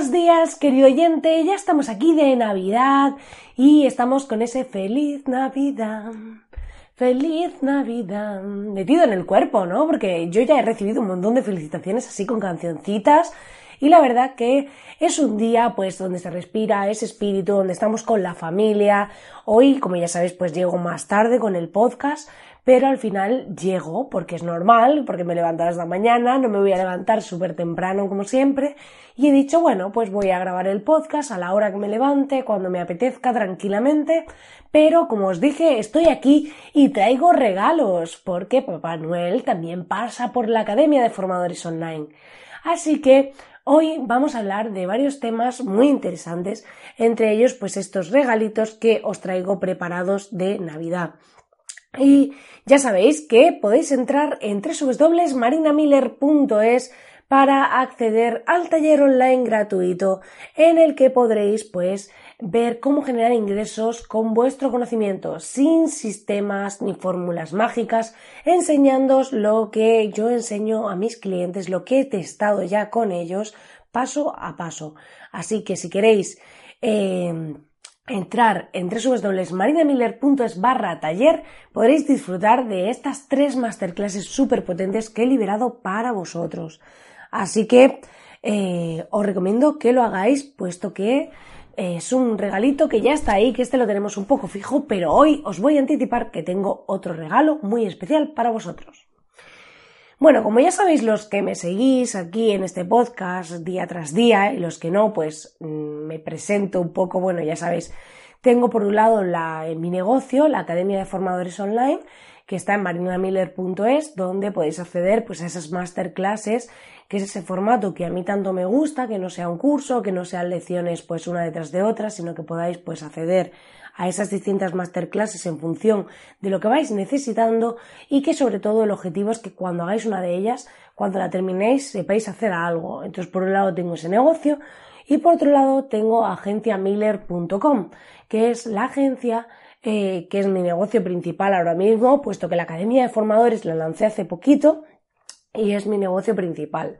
Buenos días, querido oyente. Ya estamos aquí de Navidad y estamos con ese feliz Navidad. Feliz Navidad. Metido en el cuerpo, ¿no? Porque yo ya he recibido un montón de felicitaciones así con cancioncitas. Y la verdad que es un día pues donde se respira ese espíritu, donde estamos con la familia. Hoy, como ya sabéis, pues llego más tarde con el podcast, pero al final llego porque es normal, porque me levanto a la mañana, no me voy a levantar súper temprano como siempre y he dicho, bueno, pues voy a grabar el podcast a la hora que me levante, cuando me apetezca tranquilamente, pero como os dije, estoy aquí y traigo regalos porque Papá Noel también pasa por la Academia de Formadores Online. Así que Hoy vamos a hablar de varios temas muy interesantes, entre ellos pues estos regalitos que os traigo preparados de Navidad. Y ya sabéis que podéis entrar en www.marinamiller.es para acceder al taller online gratuito en el que podréis pues ver cómo generar ingresos con vuestro conocimiento sin sistemas ni fórmulas mágicas enseñándoos lo que yo enseño a mis clientes lo que he testado ya con ellos paso a paso. Así que si queréis eh, entrar en www.marinamiller.es barra taller podréis disfrutar de estas tres masterclasses súper potentes que he liberado para vosotros. Así que eh, os recomiendo que lo hagáis puesto que eh, es un regalito que ya está ahí, que este lo tenemos un poco fijo, pero hoy os voy a anticipar que tengo otro regalo muy especial para vosotros. Bueno, como ya sabéis los que me seguís aquí en este podcast día tras día y los que no, pues mm, me presento un poco, bueno, ya sabéis, tengo por un lado la, mi negocio, la Academia de Formadores Online, que está en marinamiller.es, donde podéis acceder pues, a esas masterclasses, que es ese formato que a mí tanto me gusta, que no sea un curso, que no sean lecciones pues una detrás de otra, sino que podáis pues acceder a esas distintas masterclasses en función de lo que vais necesitando y que sobre todo el objetivo es que cuando hagáis una de ellas, cuando la terminéis, sepáis hacer algo. Entonces, por un lado tengo ese negocio y por otro lado tengo agenciamiller.com, que es la agencia eh, que es mi negocio principal ahora mismo, puesto que la Academia de Formadores la lancé hace poquito y es mi negocio principal.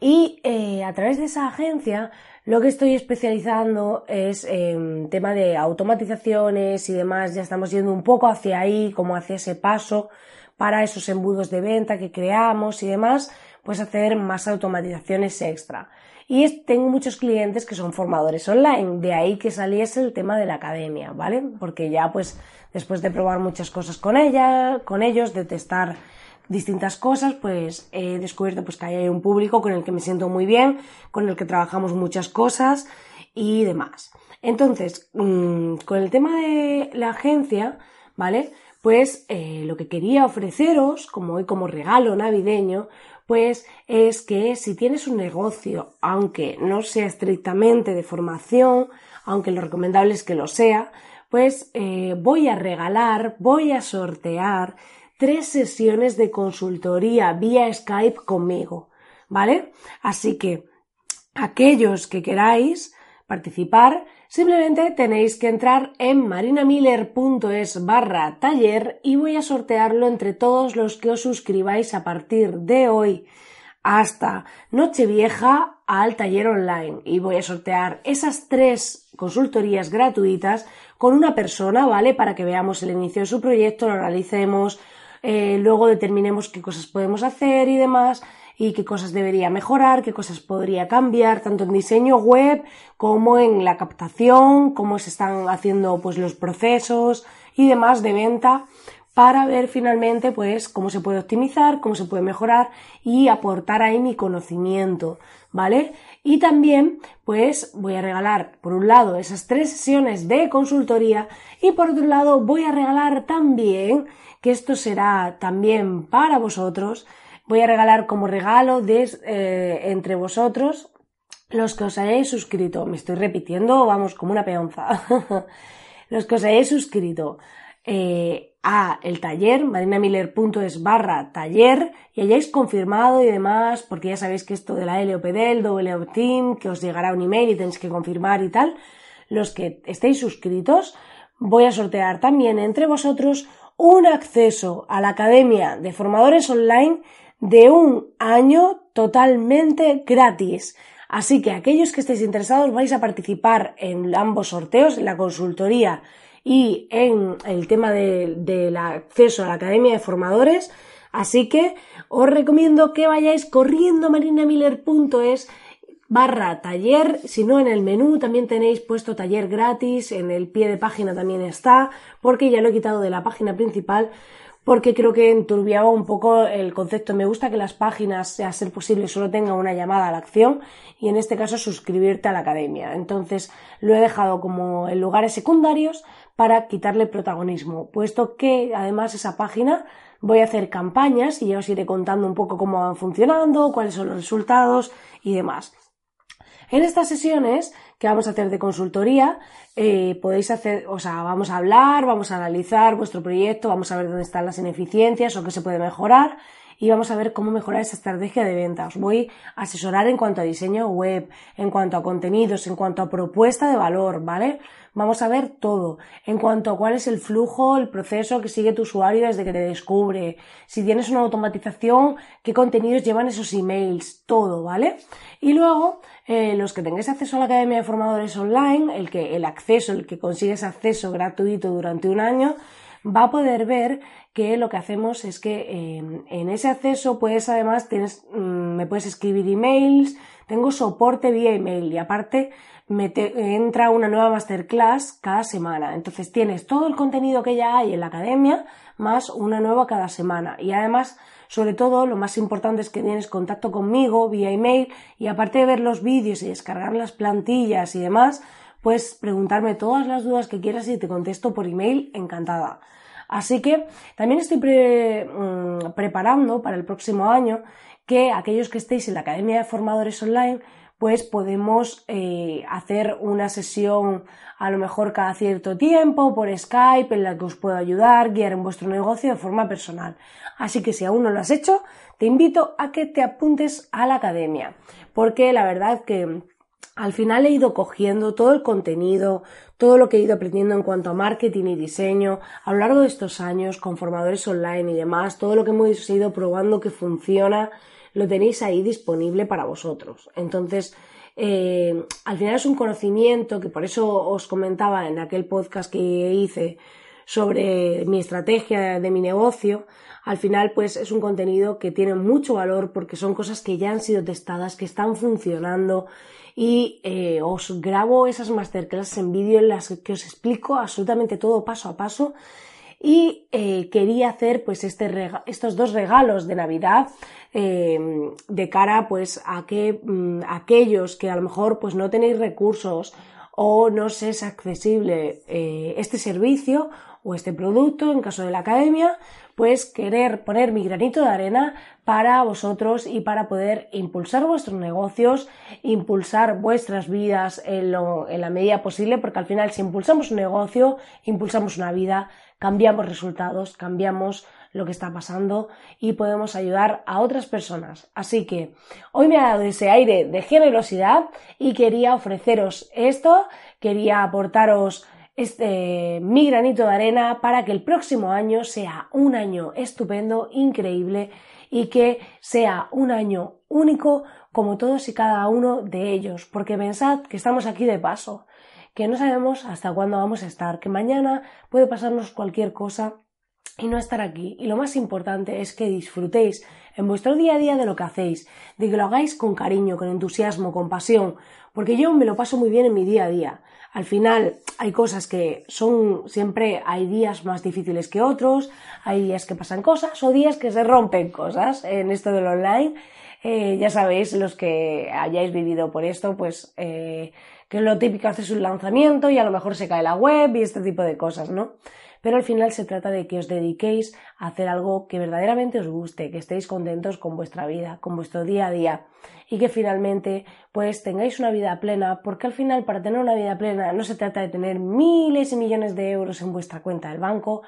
Y eh, a través de esa agencia lo que estoy especializando es en tema de automatizaciones y demás. Ya estamos yendo un poco hacia ahí, como hacia ese paso para esos embudos de venta que creamos y demás, pues hacer más automatizaciones extra. Y tengo muchos clientes que son formadores online, de ahí que saliese el tema de la academia, ¿vale? Porque ya pues después de probar muchas cosas con ella, con ellos, de testar distintas cosas, pues he descubierto pues que hay un público con el que me siento muy bien, con el que trabajamos muchas cosas y demás. Entonces, mm, con el tema de la agencia, ¿vale? Pues eh, lo que quería ofreceros, como hoy como regalo navideño, pues es que si tienes un negocio, aunque no sea estrictamente de formación, aunque lo recomendable es que lo sea, pues eh, voy a regalar, voy a sortear tres sesiones de consultoría vía Skype conmigo, ¿vale? Así que aquellos que queráis participar, simplemente tenéis que entrar en marinamiller.es barra taller y voy a sortearlo entre todos los que os suscribáis a partir de hoy hasta Nochevieja al taller online y voy a sortear esas tres consultorías gratuitas con una persona, ¿vale? Para que veamos el inicio de su proyecto, lo analicemos, eh, luego determinemos qué cosas podemos hacer y demás. Y qué cosas debería mejorar, qué cosas podría cambiar, tanto en diseño web como en la captación, cómo se están haciendo pues los procesos y demás de venta para ver finalmente pues cómo se puede optimizar, cómo se puede mejorar y aportar ahí mi conocimiento, ¿vale? Y también pues voy a regalar por un lado esas tres sesiones de consultoría y por otro lado voy a regalar también, que esto será también para vosotros, voy a regalar como regalo de, eh, entre vosotros los que os hayáis suscrito. Me estoy repitiendo, vamos, como una peonza. los que os hayáis suscrito eh, a el taller, marinamiller.es barra taller, y hayáis confirmado y demás, porque ya sabéis que esto de la LOPD, el doble que os llegará un email y tenéis que confirmar y tal, los que estéis suscritos, voy a sortear también entre vosotros un acceso a la Academia de Formadores Online de un año totalmente gratis. Así que aquellos que estéis interesados vais a participar en ambos sorteos, en la consultoría y en el tema del acceso a la Academia de Formadores. Así que os recomiendo que vayáis corriendo a marinamiller.es barra taller, si no en el menú también tenéis puesto taller gratis, en el pie de página también está, porque ya lo he quitado de la página principal, porque creo que enturbiaba un poco el concepto. Me gusta que las páginas, a ser posible, solo tengan una llamada a la acción y en este caso suscribirte a la academia. Entonces lo he dejado como en lugares secundarios para quitarle protagonismo, puesto que además esa página voy a hacer campañas y ya os iré contando un poco cómo van funcionando, cuáles son los resultados y demás. En estas sesiones que vamos a hacer de consultoría, eh, podéis hacer, o sea, vamos a hablar, vamos a analizar vuestro proyecto, vamos a ver dónde están las ineficiencias o qué se puede mejorar y vamos a ver cómo mejorar esa estrategia de venta. Os voy a asesorar en cuanto a diseño web, en cuanto a contenidos, en cuanto a propuesta de valor, ¿vale? Vamos a ver todo. En cuanto a cuál es el flujo, el proceso que sigue tu usuario desde que te descubre, si tienes una automatización, qué contenidos llevan esos emails, todo, ¿vale? Y luego, eh, los que tengáis acceso a la Academia de Formadores Online, el que, el acceso, el que consigues acceso gratuito durante un año, va a poder ver que lo que hacemos es que em, en ese acceso puedes además tienes, mm, me puedes escribir emails, tengo soporte vía email y aparte me entra una nueva masterclass cada semana. Entonces tienes todo el contenido que ya hay en la academia más una nueva cada semana. Y además, sobre todo, lo más importante es que tienes contacto conmigo vía email y aparte de ver los vídeos y descargar las plantillas y demás, puedes preguntarme todas las dudas que quieras y te contesto por email encantada. Así que también estoy mm, preparando para el próximo año que aquellos que estéis en la Academia de Formadores Online pues podemos eh, hacer una sesión a lo mejor cada cierto tiempo por Skype en la que os puedo ayudar, guiar en vuestro negocio de forma personal. Así que si aún no lo has hecho, te invito a que te apuntes a la academia, porque la verdad que al final he ido cogiendo todo el contenido, todo lo que he ido aprendiendo en cuanto a marketing y diseño a lo largo de estos años con formadores online y demás, todo lo que hemos ido probando que funciona, lo tenéis ahí disponible para vosotros. Entonces, eh, al final es un conocimiento que por eso os comentaba en aquel podcast que hice sobre mi estrategia de mi negocio, al final pues es un contenido que tiene mucho valor porque son cosas que ya han sido testadas, que están funcionando y eh, os grabo esas masterclasses en vídeo en las que os explico absolutamente todo paso a paso y eh, quería hacer pues este estos dos regalos de Navidad em, de cara pues a que mm, aquellos que a lo mejor pues no tenéis recursos o no os es accesible eh, este servicio o este producto en caso de la academia pues querer poner mi granito de arena para vosotros y para poder impulsar vuestros negocios, impulsar vuestras vidas en, la medida posible, porque al final si impulsamos un negocio, impulsamos una vida, cambiamos resultados, cambiamos lo que está pasando y podemos ayudar a otras personas. Así que hoy me ha dado ese aire de generosidad y quería ofreceros esto, quería aportaros este, mi granito de arena para que el próximo año sea un año estupendo, increíble y que sea un año único como todos y cada uno de ellos, porque pensad que estamos aquí de paso, que no sabemos hasta cuándo vamos a estar, que mañana puede pasarnos cualquier cosa y no estar aquí. Y lo más importante es que disfrutéis en vuestro día a día de lo que hacéis, de que lo hagáis con cariño, con entusiasmo, con pasión, porque yo me lo paso muy bien en mi día a día. Al final hay cosas que son siempre hay días más difíciles que otros, hay días que pasan cosas o días que se rompen cosas en esto del online. Eh, ya sabéis, los que hayáis vivido por esto, pues eh, que lo típico, haces un lanzamiento y a lo mejor se cae la web y este tipo de cosas, ¿no? pero al final se trata de que os dediquéis a hacer algo que verdaderamente os guste, que estéis contentos con vuestra vida, con vuestro día a día y que finalmente pues tengáis una vida plena, porque al final para tener una vida plena no se trata de tener miles y millones de euros en vuestra cuenta del banco,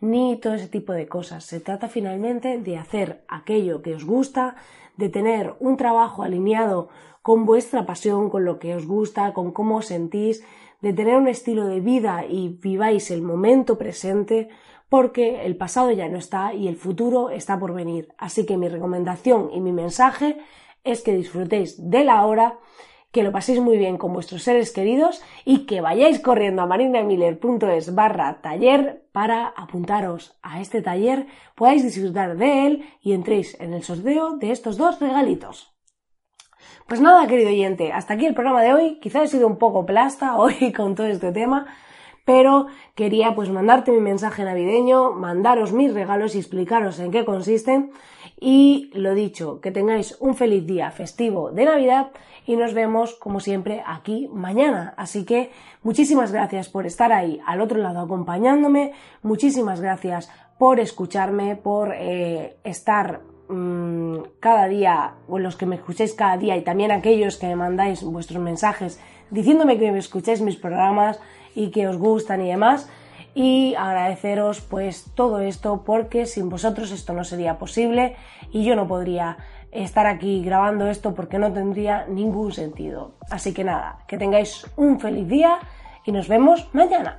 ni todo ese tipo de cosas. Se trata finalmente de hacer aquello que os gusta, de tener un trabajo alineado con vuestra pasión, con lo que os gusta, con cómo os sentís, de tener un estilo de vida y viváis el momento presente porque el pasado ya no está y el futuro está por venir. Así que mi recomendación y mi mensaje es que disfrutéis de la hora, que lo paséis muy bien con vuestros seres queridos y que vayáis corriendo a marinamiller.es barra taller para apuntaros a este taller, podáis disfrutar de él y entréis en el sorteo de estos dos regalitos. Pues nada, querido oyente, hasta aquí el programa de hoy. Quizá he sido un poco plasta hoy con todo este tema, pero quería pues mandarte mi mensaje navideño, mandaros mis regalos y explicaros en qué consisten. Y lo dicho, que tengáis un feliz día festivo de Navidad y nos vemos como siempre aquí mañana. Así que muchísimas gracias por estar ahí al otro lado acompañándome, muchísimas gracias por escucharme, por eh, estar Mm, cada día, o los que me escucháis cada día, y también aquellos que me mandáis vuestros mensajes diciéndome que me escucháis mis programas y que os gustan y demás. Y agradeceros pues todo esto porque sin vosotros esto no sería posible y yo no podría estar aquí grabando esto porque no tendría ningún sentido. Así que nada, que tengáis un feliz día y nos vemos mañana.